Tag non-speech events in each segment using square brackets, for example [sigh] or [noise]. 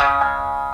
花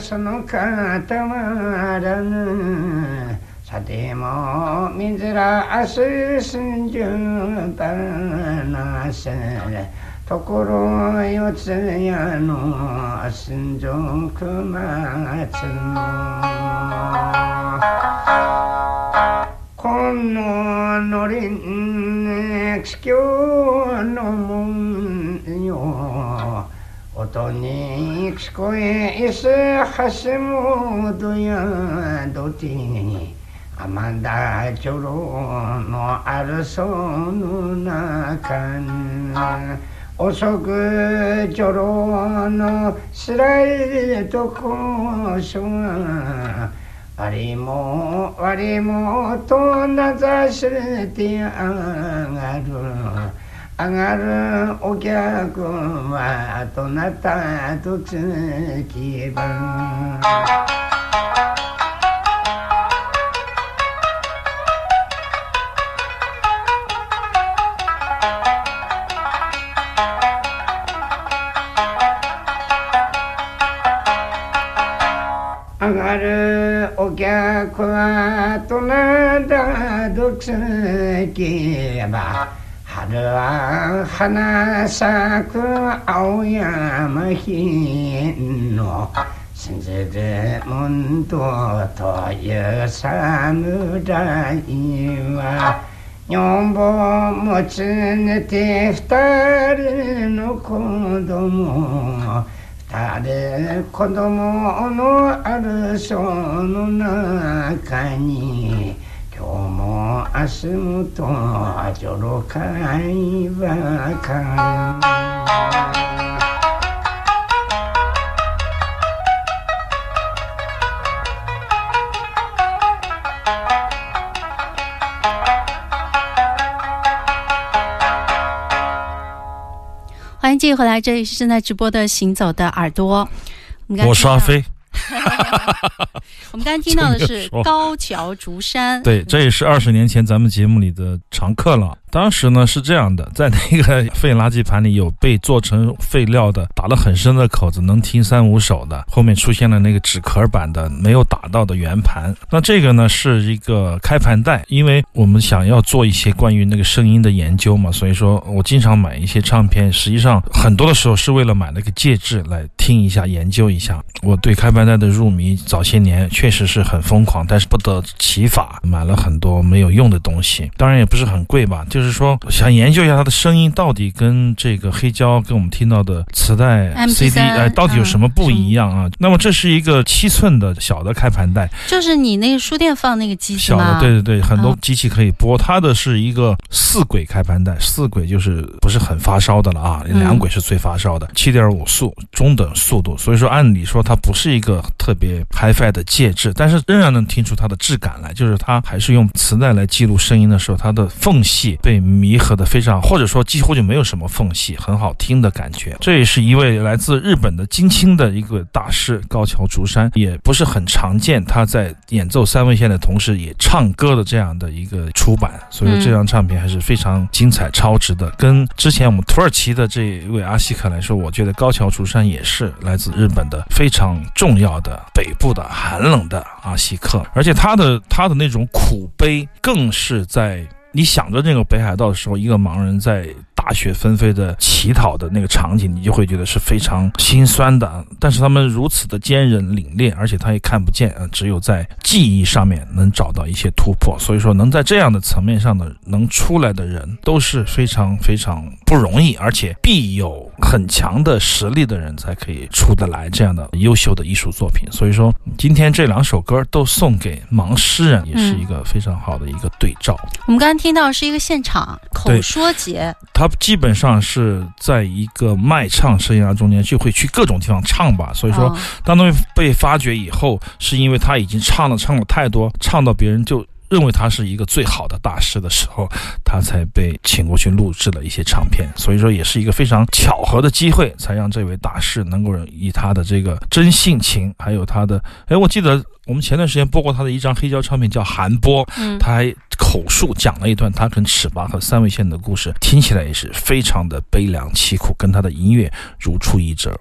そのかたまらぬさてもみずらあすすんじゅうばなせところよつやのすんじょくまつのこののりんきょうのもんよことに聞こえいす橋本やどてに天田長老のあるその中に遅く長老のつらいとこそが悪いも悪いもと名指してあがる。上がるお客はどなたとつきば上がるお客はどなたとつきば春は花咲く青山品の信じるもんとという侍は女房持ち寝て二人の子供。二人子供のあるその中にも明日もとじょろかいばか欢迎继续回来，这里是正在直播的《行走的耳朵》。我是阿飞。 [laughs] 我们刚才听到的是高桥竹山，对，这也是二十年前咱们节目里的常客了。当时呢是这样的，在那个 [laughs] 废垃圾盘里有被做成废料的，打了很深的口子，能听三五首的。后面出现了那个纸壳版的，没有打到的圆盘。那这个呢是一个开盘带，因为我们想要做一些关于那个声音的研究嘛，所以说我经常买一些唱片。实际上很多的时候是为了买那个介质来听一下、研究一下。我对开盘带的入迷，早些年确实是很疯狂，但是不得其法，买了很多没有用的东西。当然也不是很贵吧，就。就是说，想研究一下它的声音到底跟这个黑胶、跟我们听到的磁带、CD 哎，到底有什么不一样啊？那么这是一个七寸的小的开盘带，就是你那个书店放那个机器吗？小的，对对对，很多机器可以播。它的是一个四轨开盘带，四轨就是不是很发烧的了啊，两轨是最发烧的，七点五速中等速度。所以说，按理说它不是一个特别 HiFi 的介质，但是仍然能听出它的质感来，就是它还是用磁带来记录声音的时候，它的缝隙被。被弥合的非常，或者说几乎就没有什么缝隙，很好听的感觉。这也是一位来自日本的金青的一个大师高桥竹山，也不是很常见。他在演奏三味线的同时，也唱歌的这样的一个出版，所以说这张唱片还是非常精彩超值的。跟之前我们土耳其的这一位阿西克来说，我觉得高桥竹山也是来自日本的非常重要的北部的寒冷的阿西克，而且他的他的那种苦悲，更是在。你想着那个北海道的时候，一个盲人在。大雪纷飞的乞讨的那个场景，你就会觉得是非常心酸的。但是他们如此的坚韧凛冽，而且他也看不见啊，只有在记忆上面能找到一些突破。所以说，能在这样的层面上的能出来的人都是非常非常不容易，而且必有很强的实力的人才可以出得来这样的优秀的艺术作品。所以说，今天这两首歌都送给盲诗人，也是一个非常好的一个对照。我们刚刚听到是一个现场口说节，他。基本上是在一个卖唱生涯中间，就会去各种地方唱吧。所以说，当东西被发掘以后，是因为他已经唱了唱了太多，唱到别人就。认为他是一个最好的大师的时候，他才被请过去录制了一些唱片。所以说，也是一个非常巧合的机会，才让这位大师能够以他的这个真性情，还有他的……哎，我记得我们前段时间播过他的一张黑胶唱片，叫《韩波》，他还口述讲了一段他跟尺八和三味线的故事，听起来也是非常的悲凉凄苦，跟他的音乐如出一辙。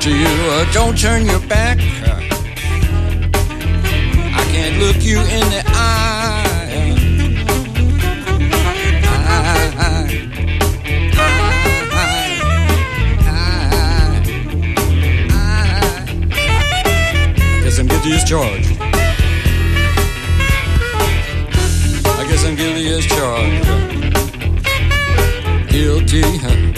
To you. Uh, don't turn your back. I can't look you in the eye. I guess I'm guilty as charged. I guess I'm guilty as charged. Guilty.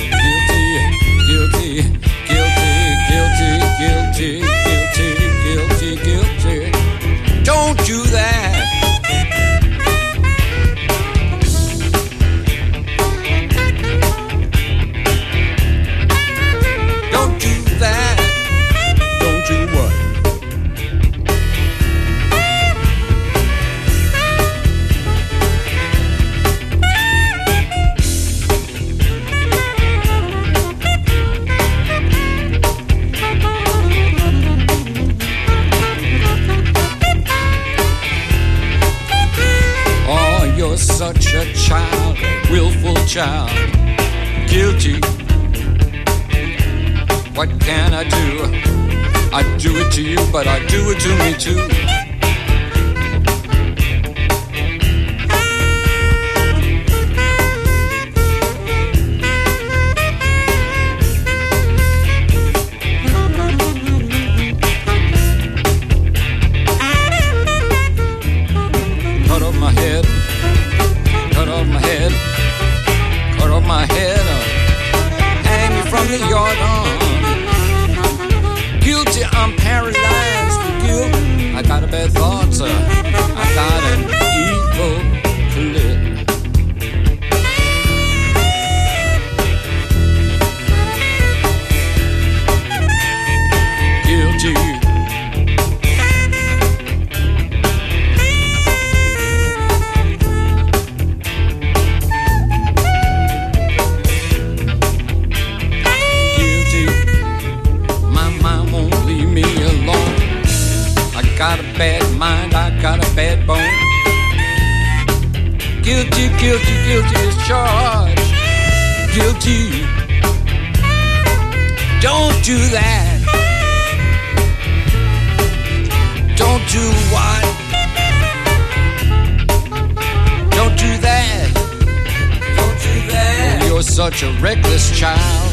Such a reckless child.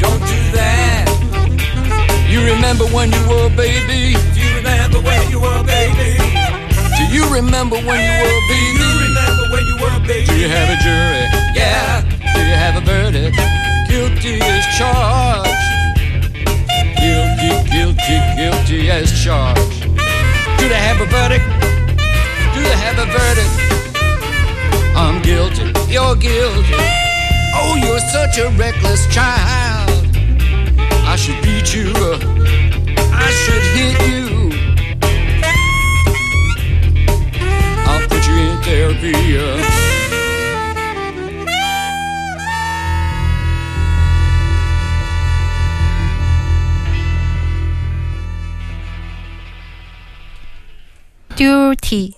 Don't do that. You remember when you were a baby? Do you remember when you were a baby? Do you remember when you were a baby? Do you remember when you were a baby? Do you have a jury? Yeah. Do you have a verdict? Guilty as charged. Guilty, guilty, guilty as charged. Do they have a verdict? Do they have a verdict? I'm guilty, you're guilty. Oh, you're such a reckless child. I should beat you, I Duty，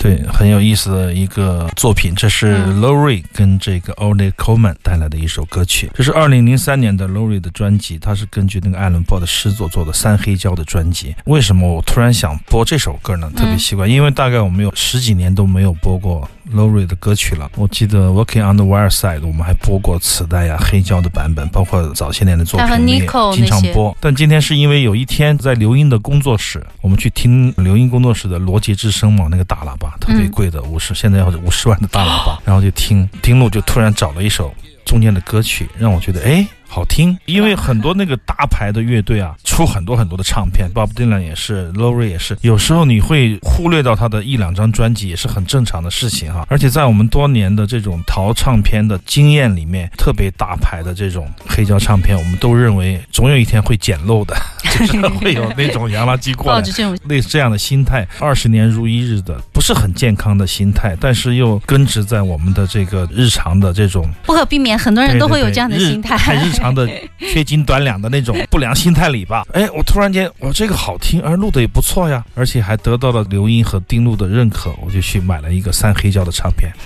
对，很有意思的一个作品，这是 Lori 跟这个 Ollie Coleman 带来的一首歌曲。这是二零零三年的 Lori 的专辑，它是根据那个艾伦坡的诗作做的三黑胶的专辑。为什么我突然想播这首歌呢？特别奇怪，因为大概我们有十几年都没有播过。Lori 的歌曲了，我记得 Working on the Wire Side，我们还播过磁带呀、黑胶的版本，包括早些年的作品，我们也经常播。但今天是因为有一天在刘英的工作室，我们去听刘英工作室的罗杰之声嘛，那个大喇叭特别贵的五十，现在要五十万的大喇叭，然后就听丁路就突然找了一首中间的歌曲，让我觉得哎。好听，因为很多那个大牌的乐队啊，出很多很多的唱片，Bob Dylan 也是，Lori 也是，有时候你会忽略到他的一两张专辑，也是很正常的事情哈。而且在我们多年的这种淘唱片的经验里面，特别大牌的这种黑胶唱片，我们都认为总有一天会捡漏的，[laughs] 就是会有那种洋垃圾过来，类似这样的心态，二十年如一日的，不是很健康的心态，但是又根植在我们的这个日常的这种不可避免，很多人都会有这样的心态，太日常。的 [laughs] 缺斤短两的那种不良心态里吧，哎，我突然间，我这个好听，而录的也不错呀，而且还得到了刘英和丁路的认可，我就去买了一个三黑胶的唱片，[laughs]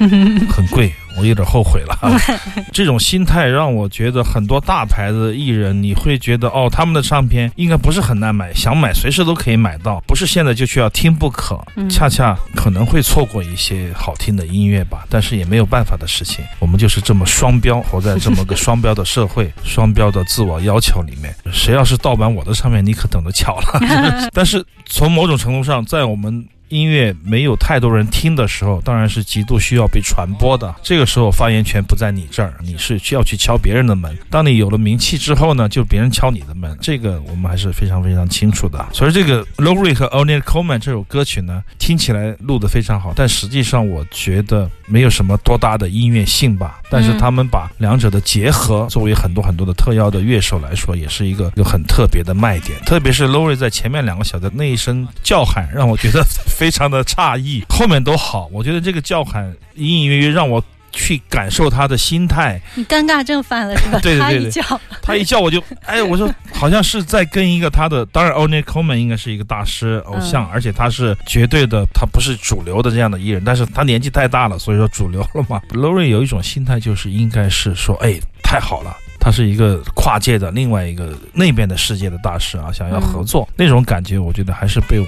很贵。我有点后悔了，[laughs] 这种心态让我觉得很多大牌的艺人，你会觉得哦，他们的唱片应该不是很难买，想买随时都可以买到，不是现在就需要听不可，恰恰可能会错过一些好听的音乐吧。但是也没有办法的事情，我们就是这么双标，活在这么个双标的社会，双标的自我要求里面。谁要是盗版我的唱片，你可等着瞧了。[laughs] 但是从某种程度上，在我们。音乐没有太多人听的时候，当然是极度需要被传播的。这个时候发言权不在你这儿，你是需要去敲别人的门。当你有了名气之后呢，就别人敲你的门，这个我们还是非常非常清楚的。所以这个 Lori 和 o n e i Coleman 这首歌曲呢，听起来录得非常好，但实际上我觉得没有什么多大的音乐性吧。但是他们把两者的结合，作为很多很多的特邀的乐手来说，也是一个一个很特别的卖点。特别是 Lori 在前面两个小的那一声叫喊，让我觉得。非常的诧异，后面都好。我觉得这个叫喊隐隐约约让我去感受他的心态。你尴尬症犯了是吧？[laughs] 对对对，他一叫，他一叫我就哎，我说好像是在跟一个他的，当然 o n e Coleman 应该是一个大师偶像，而且他是绝对的，他不是主流的这样的艺人，但是他年纪太大了，所以说主流了嘛。[laughs] Lori 有一种心态，就是应该是说，哎，太好了，他是一个跨界的另外一个那边的世界的大师啊，想要合作那种感觉，我觉得还是被我。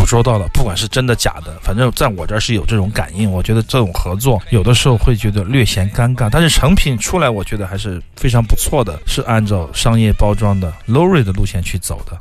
捕捉到了，不管是真的假的，反正在我这儿是有这种感应。我觉得这种合作有的时候会觉得略显尴尬，但是成品出来，我觉得还是非常不错的，是按照商业包装的 Lori 的路线去走的。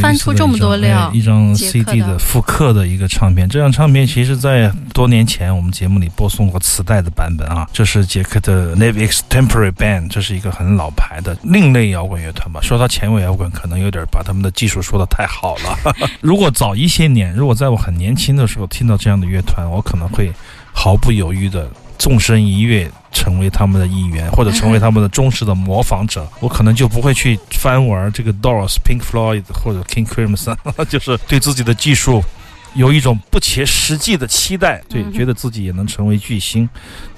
翻出这么多料一张 CD 的的复刻的一个唱片。这张唱片其实在多年前我们节目里播送过磁带的版本啊。这是杰克的 Navy Extemporary Band，这是一个很老牌的另类摇滚乐团吧。说它前卫摇滚，可能有点把他们的技术说的太好了。[laughs] 如果早一些年，如果在我很年轻的时候听到这样的乐团，我可能会毫不犹豫的纵身一跃。成为他们的一员，或者成为他们的忠实的模仿者，我可能就不会去翻玩这个 Doors、Pink Floyd 或者 King Crimson，[laughs] 就是对自己的技术有一种不切实际的期待，对，觉得自己也能成为巨星，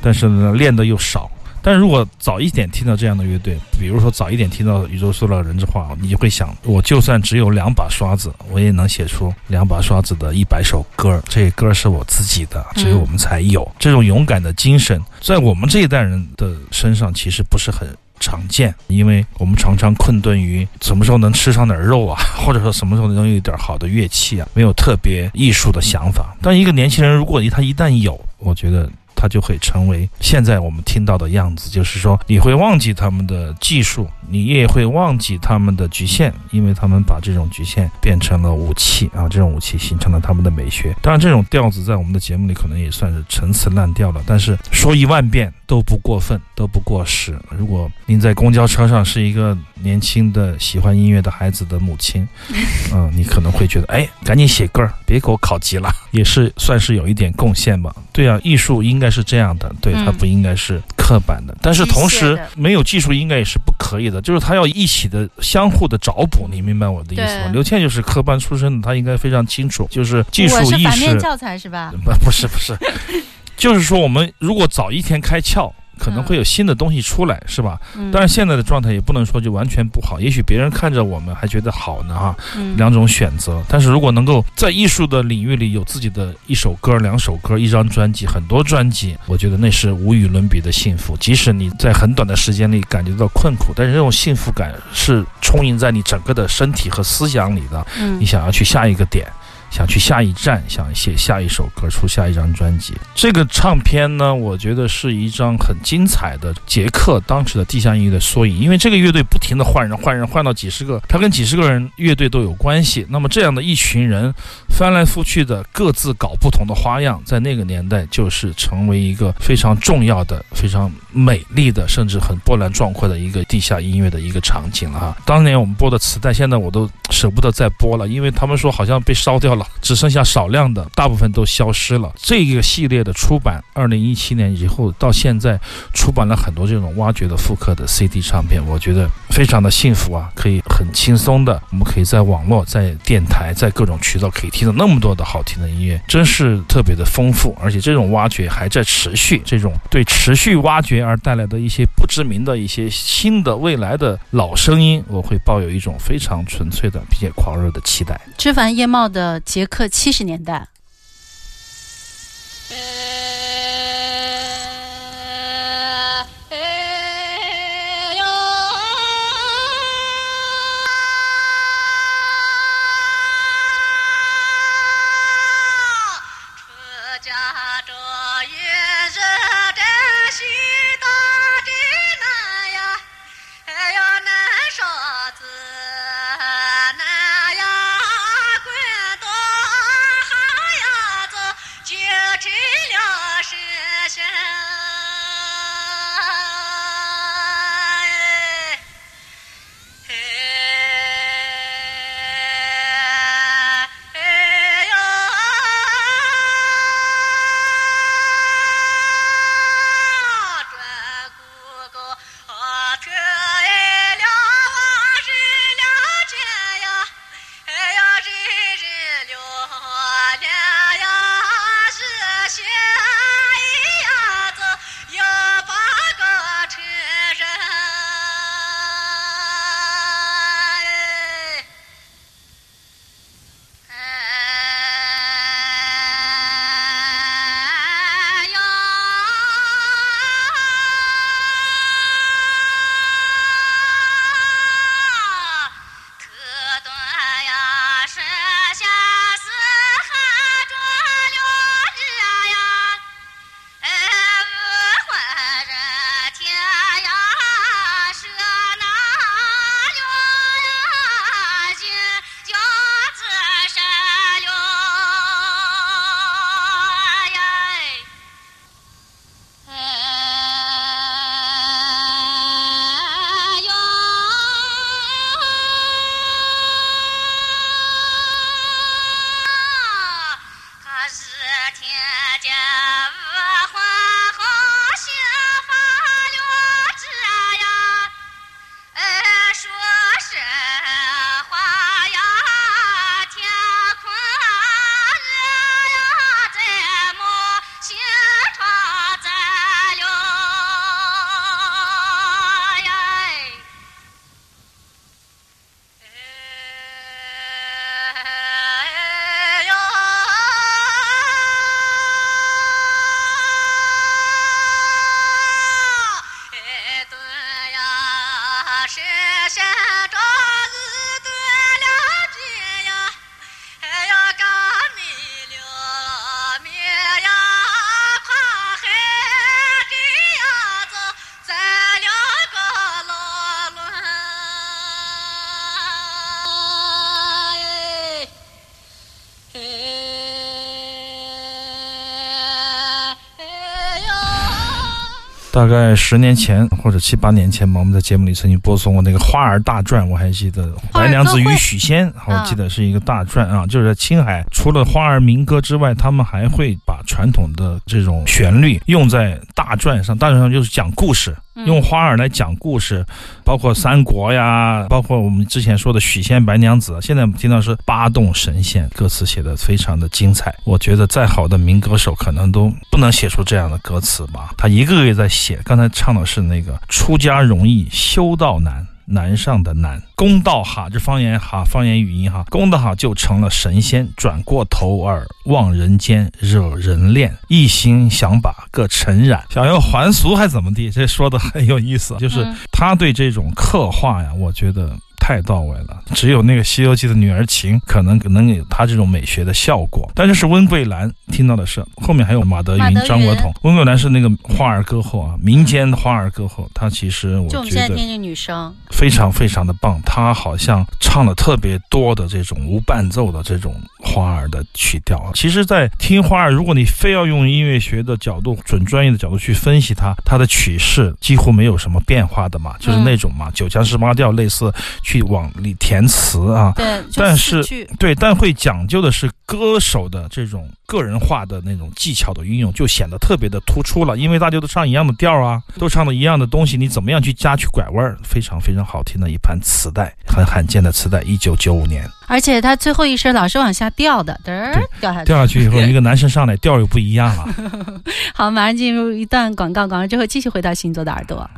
但是呢，练的又少。但是如果早一点听到这样的乐队，比如说早一点听到宇宙塑料人的话，你就会想，我就算只有两把刷子，我也能写出两把刷子的一百首歌。这歌是我自己的，只有我们才有。这种勇敢的精神，在我们这一代人的身上其实不是很常见，因为我们常常困顿于什么时候能吃上点肉啊，[laughs] 或者说什么时候能有一点好的乐器啊，没有特别艺术的想法。但一个年轻人，如果他一旦有，我觉得。它就会成为现在我们听到的样子，就是说你会忘记他们的技术，你也会忘记他们的局限，因为他们把这种局限变成了武器啊，这种武器形成了他们的美学。当然，这种调子在我们的节目里可能也算是陈词滥调了，但是说一万遍都不过分，都不过时。如果您在公交车上是一个年轻的喜欢音乐的孩子的母亲，[laughs] 嗯，你可能会觉得，哎，赶紧写歌儿，别给我考级了，也是算是有一点贡献吧。对啊，艺术应该是这样的，对，嗯它不应该是刻板的。但是同时，没有技术应该也是不可以的，就是他要一起的相互的找补，你明白我的意思吗？刘倩就是科班出身的，她应该非常清楚，就是技术意识反面教材是吧？[laughs] 不不是不是，[laughs] 就是说我们如果早一天开窍，可能会有新的东西出来，是吧？嗯，当然现在的状态也不能说就完全不好，也许别人看着我们还觉得好呢哈，嗯两种选择。但是如果能够在艺术的领域里有自己的一首歌、两首歌、一张专辑、很多专辑，我觉得那是无与伦比的幸福。即使你在很短的时间里感觉到困苦，但是这种幸福感是充盈在你整个的身体和思想里的。嗯你想要去下一个点，想去下一站，想写下一首歌，出下一张专辑。这个唱片呢，我觉得是一张很精彩的杰克当时的地下音乐的缩影，因为这个乐队不停的换人，换人换到几十个，他跟几十个人乐队都有关系。那么这样的一群人翻来覆去的各自搞不同的花样，在那个年代就是成为一个非常重要的、非常美丽的，甚至很波澜壮阔的一个地下音乐的一个场景了哈。当年我们播的磁带，现在我都舍不得再播了，因为他们说好像被烧掉了，只剩下少量的，大部分都消失了。这个系列的出版，二零一七年以后到现在出版了很多这种挖掘的复刻的 CD 唱片，我觉得非常的幸福啊，可以很轻松的，我们可以在网络、在电台、在各种渠道可以听到那么多的好听的音乐，真是特别的丰富，而且这种挖掘还在持续，这种对持续挖掘而带来的一些不知名的一些新的未来的老声音，我会抱有一种非常纯粹的并且狂热的期待。枝繁叶茂的捷克七十年代。大概十年前或者七八年前吧，我们在节目里曾经播送过那个《花儿大传》，我还记得《白娘子与许仙》，我记得是一个大传啊。就是在青海，除了花儿民歌之外，他们还会把传统的这种旋律用在大篆上。大篆上就是讲故事。用花儿来讲故事，包括三国呀，包括我们之前说的许仙、白娘子。现在我们听到是八洞神仙，歌词写的非常的精彩。我觉得再好的民歌手可能都不能写出这样的歌词吧。他一个个月在写，刚才唱的是那个出家容易修道难。南上的南，公道哈，这方言哈，方言语音哈，公道哈就成了神仙，转过头儿望人间，惹人恋，一心想把个尘染，想要还俗还怎么地？这说的很有意思，就是他对这种刻画呀，我觉得。太到位了，只有那个《西游记》的女儿情可能能有她这种美学的效果。但是是温桂兰听到的是后面还有马德云、张国统。温桂兰是那个花儿歌后啊，民间的花儿歌后。她其实我觉得，就我们现在听这女生非常非常的棒。她好像唱了特别多的这种无伴奏的这种花儿的曲调。其实，在听花儿，如果你非要用音乐学的角度、准专业的角度去分析它，它的曲式几乎没有什么变化的嘛，就是那种嘛，九腔十八调类似去。往里填词啊，对，但是对，但会讲究的是歌手的这种个人化的那种技巧的运用，就显得特别的突出了。因为大家都唱一样的调啊，都唱的一样的东西，你怎么样去加去拐弯儿？非常非常好听的一盘磁带，很罕见的磁带，一九九五年。而且他最后一声老是往下掉的，嘚儿掉下去，掉下去以后，一个男生上来调又不一样了。[laughs] 好，马上进入一段广告，广告之后继续回到星座的耳朵。